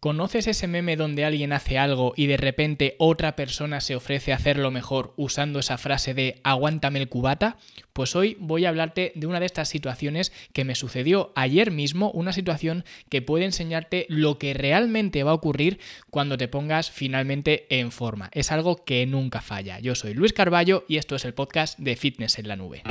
¿Conoces ese meme donde alguien hace algo y de repente otra persona se ofrece a hacerlo mejor usando esa frase de aguántame el cubata? Pues hoy voy a hablarte de una de estas situaciones que me sucedió ayer mismo, una situación que puede enseñarte lo que realmente va a ocurrir cuando te pongas finalmente en forma. Es algo que nunca falla. Yo soy Luis Carballo y esto es el podcast de Fitness en la Nube.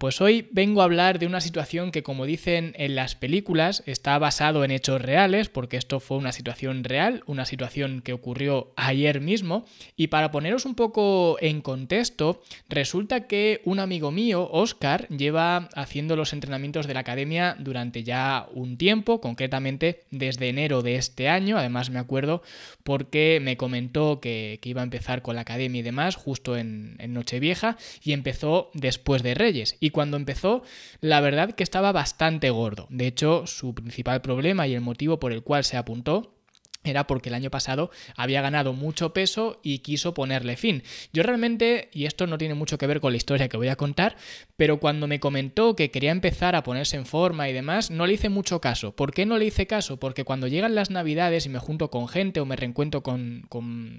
Pues hoy vengo a hablar de una situación que como dicen en las películas está basado en hechos reales, porque esto fue una situación real, una situación que ocurrió ayer mismo, y para poneros un poco en contexto, resulta que un amigo mío, Oscar, lleva haciendo los entrenamientos de la academia durante ya un tiempo, concretamente desde enero de este año, además me acuerdo porque me comentó que, iba a empezar con la academia y demás justo en, Nochevieja, y empezó después de Reyes. Cuando empezó, la verdad que estaba bastante gordo. De hecho, su principal problema y el motivo por el cual se apuntó era porque el año pasado había ganado mucho peso y quiso ponerle fin. Yo realmente, y esto no tiene mucho que ver con la historia que voy a contar, pero cuando me comentó que quería empezar a ponerse en forma y demás, no le hice mucho caso. ¿Por qué no le hice caso? Porque cuando llegan las navidades y me junto con gente o me reencuentro con,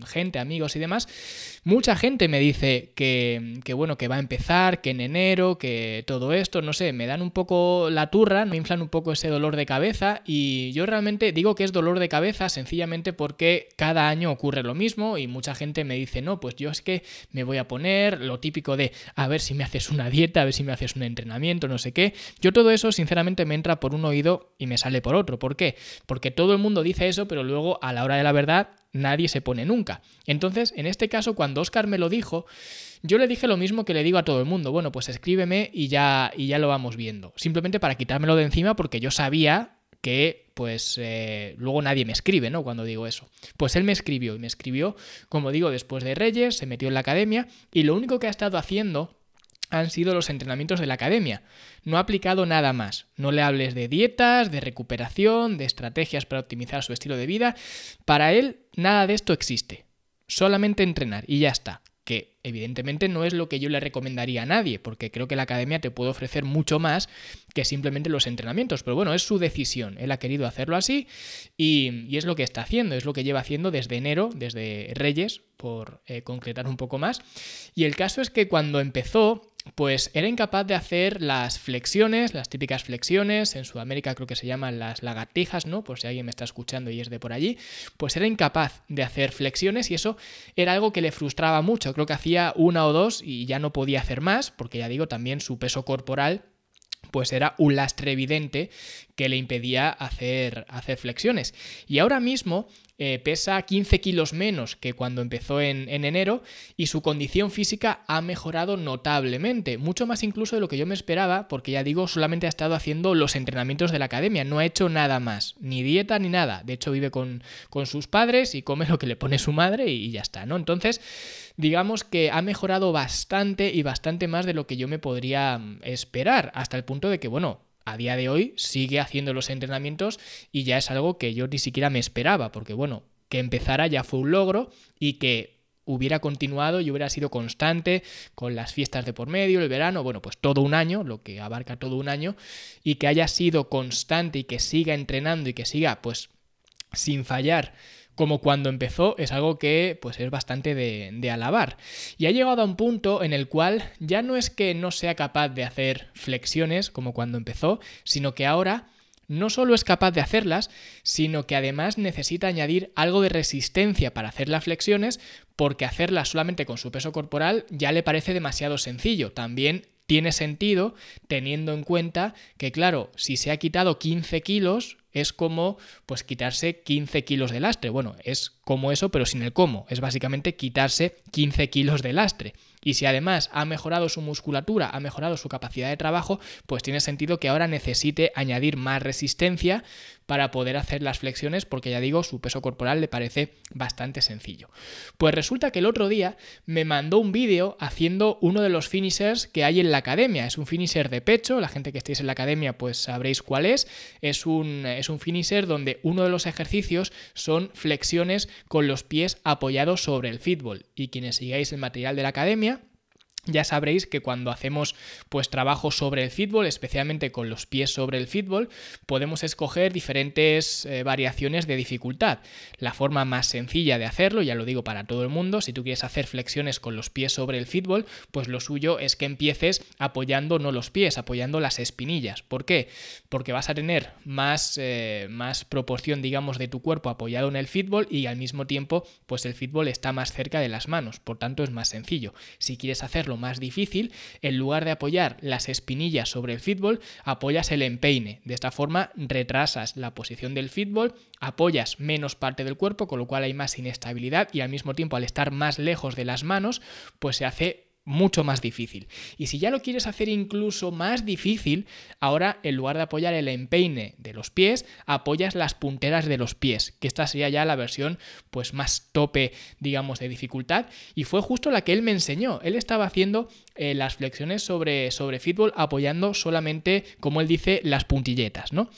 gente, amigos y demás, mucha gente me dice que, que, bueno, que va a empezar, que en enero, que todo esto, no sé, me dan un poco la turra, me inflan un poco ese dolor de cabeza y yo realmente digo que es dolor de cabeza sencillamente sencillamente porque cada año ocurre lo mismo y mucha gente me dice, no, pues yo es que me voy a poner lo típico de a ver si me haces una dieta, a ver si me haces un entrenamiento, no sé qué. Yo todo eso sinceramente me entra por un oído y me sale por otro. ¿Por qué? Porque todo el mundo dice eso, pero luego a la hora de la verdad nadie se pone nunca. Entonces, en este caso, cuando Oscar me lo dijo, yo le dije lo mismo que le digo a todo el mundo. Bueno, pues escríbeme y ya, y ya lo vamos viendo. Simplemente para quitármelo de encima porque yo sabía que pues eh, luego nadie me escribe, ¿no? Cuando digo eso. Pues él me escribió y me escribió, como digo, después de Reyes, se metió en la academia y lo único que ha estado haciendo han sido los entrenamientos de la academia. No ha aplicado nada más. No le hables de dietas, de recuperación, de estrategias para optimizar su estilo de vida. Para él nada de esto existe. Solamente entrenar y ya está evidentemente no es lo que yo le recomendaría a nadie, porque creo que la academia te puede ofrecer mucho más que simplemente los entrenamientos, pero bueno, es su decisión, él ha querido hacerlo así y, es lo que está haciendo, es lo que lleva haciendo desde enero, desde Reyes, por eh, concretar un poco más, y el caso es que cuando empezó pues era incapaz de hacer las flexiones, las típicas flexiones, en Sudamérica creo que se llaman las lagartijas, ¿no? Por si alguien me está escuchando y es de por allí, pues era incapaz de hacer flexiones y eso era algo que le frustraba mucho, creo que hacía una o dos y ya no podía hacer más, porque ya digo, también su peso corporal pues era un lastre evidente que le impedía hacer, hacer flexiones. Y ahora mismo eh, pesa 15 kilos menos que cuando empezó en, en, enero y su condición física ha mejorado notablemente, mucho más incluso de lo que yo me esperaba, porque ya digo, solamente ha estado haciendo los entrenamientos de la academia, no ha hecho nada más, ni dieta ni nada. De hecho, vive con, con sus padres y come lo que le pone su madre y ya está, ¿no? Entonces, digamos que ha mejorado bastante y bastante más de lo que yo me podría mm, esperar, hasta el punto de que, bueno, a día de hoy sigue haciendo los entrenamientos y ya es algo que yo ni siquiera me esperaba, porque bueno, que empezara ya fue un logro y que hubiera continuado y hubiera sido constante con las fiestas de por medio, el verano, bueno, pues todo un año, lo que abarca todo un año, y que haya sido constante y que siga entrenando y que siga pues sin fallar como cuando empezó, es algo que pues es bastante de, alabar. Y ha llegado a un punto en el cual ya no es que no sea capaz de hacer flexiones como cuando empezó, sino que ahora no solo es capaz de hacerlas, sino que además necesita añadir algo de resistencia para hacer las flexiones, porque hacerlas solamente con su peso corporal ya le parece demasiado sencillo. También tiene sentido teniendo en cuenta que, claro, si se ha quitado 15 kilos, es como pues quitarse 15 kilos de lastre. Bueno, es como eso, pero sin el cómo. Es básicamente quitarse 15 kilos de lastre. Y si además ha mejorado su musculatura, ha mejorado su capacidad de trabajo, pues tiene sentido que ahora necesite añadir más resistencia para poder hacer las flexiones, porque ya digo, su peso corporal le parece bastante sencillo. Pues resulta que el otro día me mandó un vídeo haciendo uno de los finishers que hay en la academia. Es un finisher de pecho, la gente que estéis en la academia pues sabréis cuál es. Es un Es un finisher donde uno de los ejercicios son flexiones con los pies apoyados sobre el fútbol. Y quienes sigáis el material de la academia, ya sabréis que cuando hacemos pues trabajo sobre el fútbol, especialmente con los pies sobre el fútbol, podemos escoger diferentes eh, variaciones de dificultad. La forma más sencilla de hacerlo, ya lo digo para todo el mundo, si tú quieres hacer flexiones con los pies sobre el fútbol, pues lo suyo es que empieces apoyando no los pies, apoyando las espinillas. ¿Por qué? Porque vas a tener más, eh, más proporción, digamos, de tu cuerpo apoyado en el fútbol y al mismo tiempo, pues el fútbol está más cerca de las manos, por tanto es más sencillo. Si quieres hacerlo más difícil, en lugar de apoyar las espinillas sobre el fútbol, apoyas el empeine. De esta forma retrasas la posición del fútbol, apoyas menos parte del cuerpo, con lo cual hay más inestabilidad y al mismo tiempo al estar más lejos de las manos, pues se hace mucho más difícil. Y si ya lo quieres hacer incluso más difícil, ahora en lugar de apoyar el empeine de los pies, apoyas las punteras de los pies, que esta sería ya la versión pues más tope, digamos, de dificultad. Y fue justo la que él me enseñó. Él estaba haciendo eh, las flexiones sobre, sobre fútbol apoyando solamente, como él dice, las puntilletas, ¿no?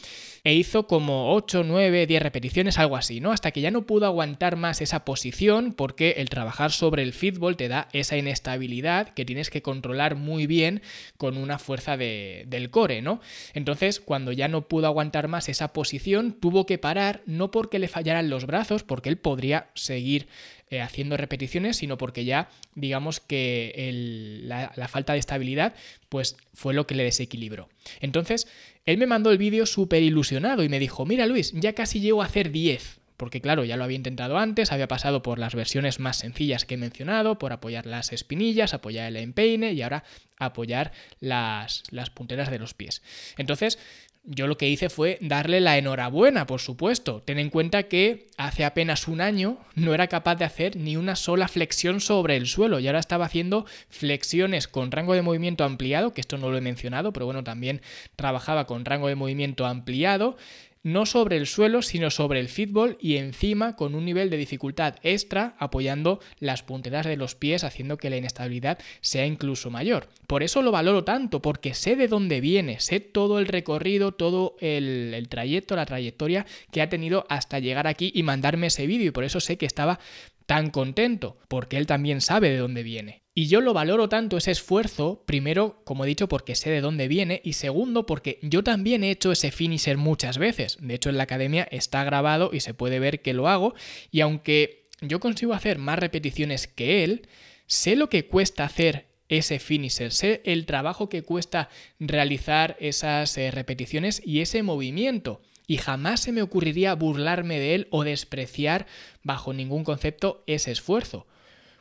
E hizo como 8, 9, 10 repeticiones, algo así, ¿no? Hasta que ya no pudo aguantar más esa posición porque el trabajar sobre el fútbol te da esa inestabilidad que tienes que controlar muy bien con una fuerza de, del core, ¿no? Entonces, cuando ya no pudo aguantar más esa posición, tuvo que parar, no porque le fallaran los brazos, porque él podría seguir eh, haciendo repeticiones, sino porque ya digamos que la, falta de estabilidad pues fue lo que le desequilibró. Entonces, él me mandó el vídeo súper ilusionado y me dijo, mira Luis, ya casi llego a hacer 10 porque claro, ya lo había intentado antes, había pasado por las versiones más sencillas que he mencionado, por apoyar las espinillas, apoyar el empeine y ahora apoyar las, las punteras de los pies. Entonces, yo lo que hice fue darle la enhorabuena, por supuesto. Ten en cuenta que hace apenas un año no era capaz de hacer ni una sola flexión sobre el suelo y ahora estaba haciendo flexiones con rango de movimiento ampliado, que esto no lo he mencionado, pero bueno, también trabajaba con rango de movimiento ampliado no sobre el suelo, sino sobre el fútbol y encima con un nivel de dificultad extra apoyando las punteras de los pies, haciendo que la inestabilidad sea incluso mayor. Por eso lo valoro tanto, porque sé de dónde viene, sé todo el recorrido, todo el, el trayecto, la trayectoria que ha tenido hasta llegar aquí y mandarme ese vídeo y por eso sé que estaba tan contento, porque él también sabe de dónde viene. Y yo lo valoro tanto ese esfuerzo, primero, como he dicho, porque sé de dónde viene, y segundo, porque yo también he hecho ese finisher muchas veces. De hecho, en la academia está grabado y se puede ver que lo hago, y aunque yo consigo hacer más repeticiones que él, sé lo que cuesta hacer ese finisher, sé el trabajo que cuesta realizar esas eh, repeticiones y ese movimiento y jamás se me ocurriría burlarme de él o despreciar bajo ningún concepto ese esfuerzo.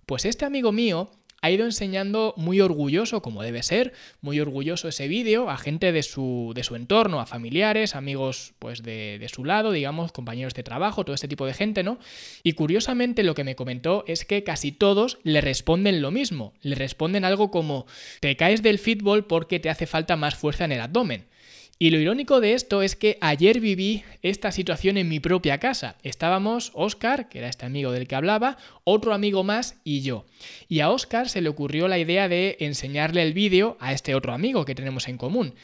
Pues este amigo mío ha ido enseñando muy orgulloso, como debe ser, muy orgulloso ese vídeo a gente de su, de su entorno, a familiares, amigos pues de, de, su lado, digamos, compañeros de trabajo, todo este tipo de gente, ¿no? Y curiosamente lo que me comentó es que casi todos le responden lo mismo, le responden algo como te caes del fútbol porque te hace falta más fuerza en el abdomen. Y lo irónico de esto es que ayer viví esta situación en mi propia casa. Estábamos Oscar, que era este amigo del que hablaba, otro amigo más y yo. Y a Oscar se le ocurrió la idea de enseñarle el vídeo a este otro amigo que tenemos en común.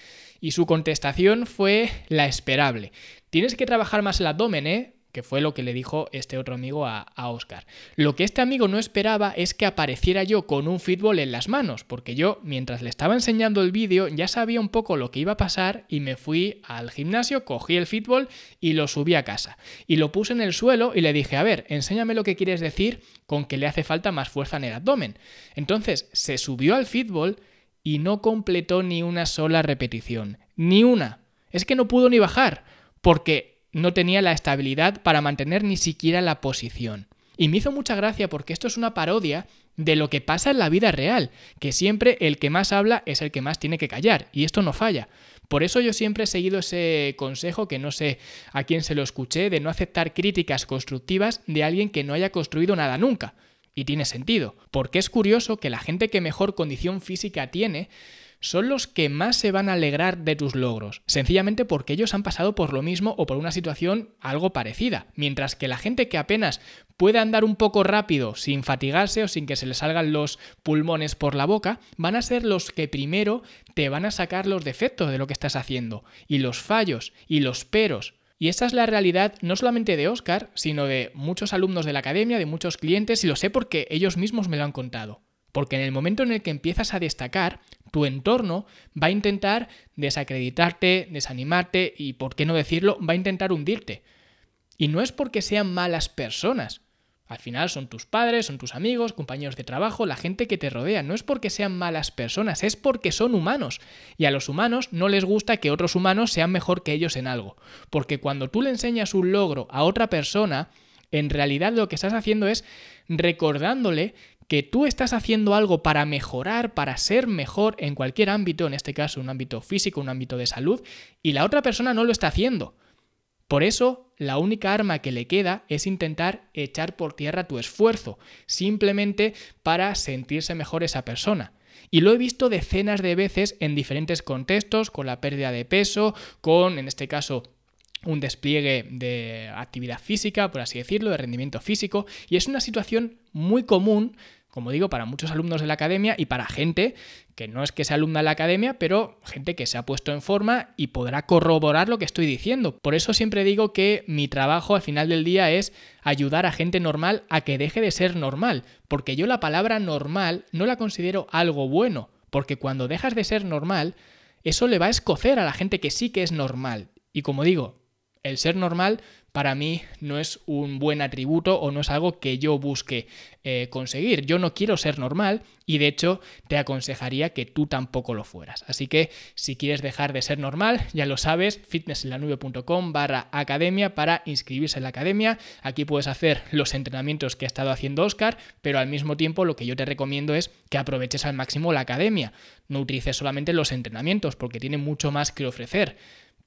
Y su contestación fue la esperable. Tienes que trabajar más el abdomen, ¿eh? Que fue lo que le dijo este otro amigo a, Oscar. Lo que este amigo no esperaba es que apareciera yo con un fútbol en las manos, porque yo, mientras le estaba enseñando el vídeo, ya sabía un poco lo que iba a pasar y me fui al gimnasio, cogí el fútbol y lo subí a casa. Y lo puse en el suelo y le dije, a ver, enséñame lo que quieres decir con que le hace falta más fuerza en el abdomen. Entonces se subió al fútbol y no completó ni una sola repetición. Ni una. Es que no pudo ni bajar, porque no tenía la estabilidad para mantener ni siquiera la posición. Y me hizo mucha gracia porque esto es una parodia de lo que pasa en la vida real, que siempre el que más habla es el que más tiene que callar, y esto no falla. Por eso yo siempre he seguido ese consejo, que no sé a quién se lo escuché, de no aceptar críticas constructivas de alguien que no haya construido nada nunca. Y tiene sentido, porque es curioso que la gente que mejor condición física tiene son los que más se van a alegrar de tus logros, sencillamente porque ellos han pasado por lo mismo o por una situación algo parecida, mientras que la gente que apenas puede andar un poco rápido sin fatigarse o sin que se le salgan los pulmones por la boca, van a ser los que primero te van a sacar los defectos de lo que estás haciendo y los fallos y los peros Y esa es la realidad no solamente de Oscar, sino de muchos alumnos de la academia, de muchos clientes, y lo sé porque ellos mismos me lo han contado. Porque en el momento en el que empiezas a destacar, tu entorno va a intentar desacreditarte, desanimarte y, por qué no decirlo, va a intentar hundirte. Y no es porque sean malas personas, al final son tus padres, son tus amigos, compañeros de trabajo, la gente que te rodea. No es porque sean malas personas, es porque son humanos. Y a los humanos no les gusta que otros humanos sean mejor que ellos en algo. Porque cuando tú le enseñas un logro a otra persona, en realidad lo que estás haciendo es recordándole que tú estás haciendo algo para mejorar, para ser mejor en cualquier ámbito, en este caso un ámbito físico, un ámbito de salud, y la otra persona no lo está haciendo. Por eso, la única arma que le queda es intentar echar por tierra tu esfuerzo, simplemente para sentirse mejor esa persona. Y lo he visto decenas de veces en diferentes contextos, con la pérdida de peso, con, en este caso, un despliegue de actividad física, por así decirlo, de rendimiento físico, y es una situación muy común como digo, para muchos alumnos de la academia y para gente que no es que sea alumna de la academia, pero gente que se ha puesto en forma y podrá corroborar lo que estoy diciendo. Por eso siempre digo que mi trabajo al final del día es ayudar a gente normal a que deje de ser normal, porque yo la palabra normal no la considero algo bueno, porque cuando dejas de ser normal, eso le va a escocer a la gente que sí que es normal. Y como digo, el ser normal para mí no es un buen atributo o no es algo que yo busque eh, conseguir. Yo no quiero ser normal y de hecho te aconsejaría que tú tampoco lo fueras. Así que si quieres dejar de ser normal, ya lo sabes, fitnessenlanube.com barra academia para inscribirse en la academia. Aquí puedes hacer los entrenamientos que ha estado haciendo Oscar, pero al mismo tiempo lo que yo te recomiendo es que aproveches al máximo la academia. No utilices solamente los entrenamientos porque tiene mucho más que ofrecer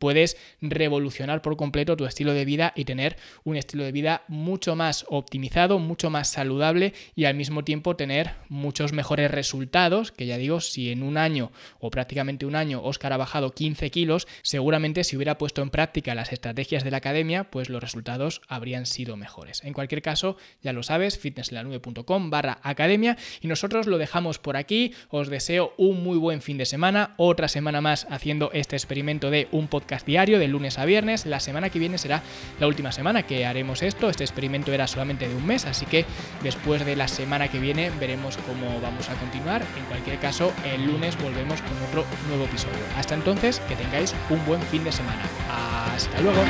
puedes revolucionar por completo tu estilo de vida y tener un estilo de vida mucho más optimizado, mucho más saludable y al mismo tiempo tener muchos mejores resultados, que ya digo, si en un año o prácticamente un año Oscar ha bajado 15 kilos, seguramente si hubiera puesto en práctica las estrategias de la academia, pues los resultados habrían sido mejores. En cualquier caso, ya lo sabes, fitnesslanube.com barra academia y nosotros lo dejamos por aquí. Os deseo un muy buen fin de semana, otra semana más haciendo este experimento de un diario de lunes a viernes. La semana que viene será la última semana que haremos esto. Este experimento era solamente de un mes, así que después de la semana que viene veremos cómo vamos a continuar. En cualquier caso, el lunes volvemos con otro nuevo episodio. Hasta entonces, que tengáis un buen fin de semana. Hasta luego.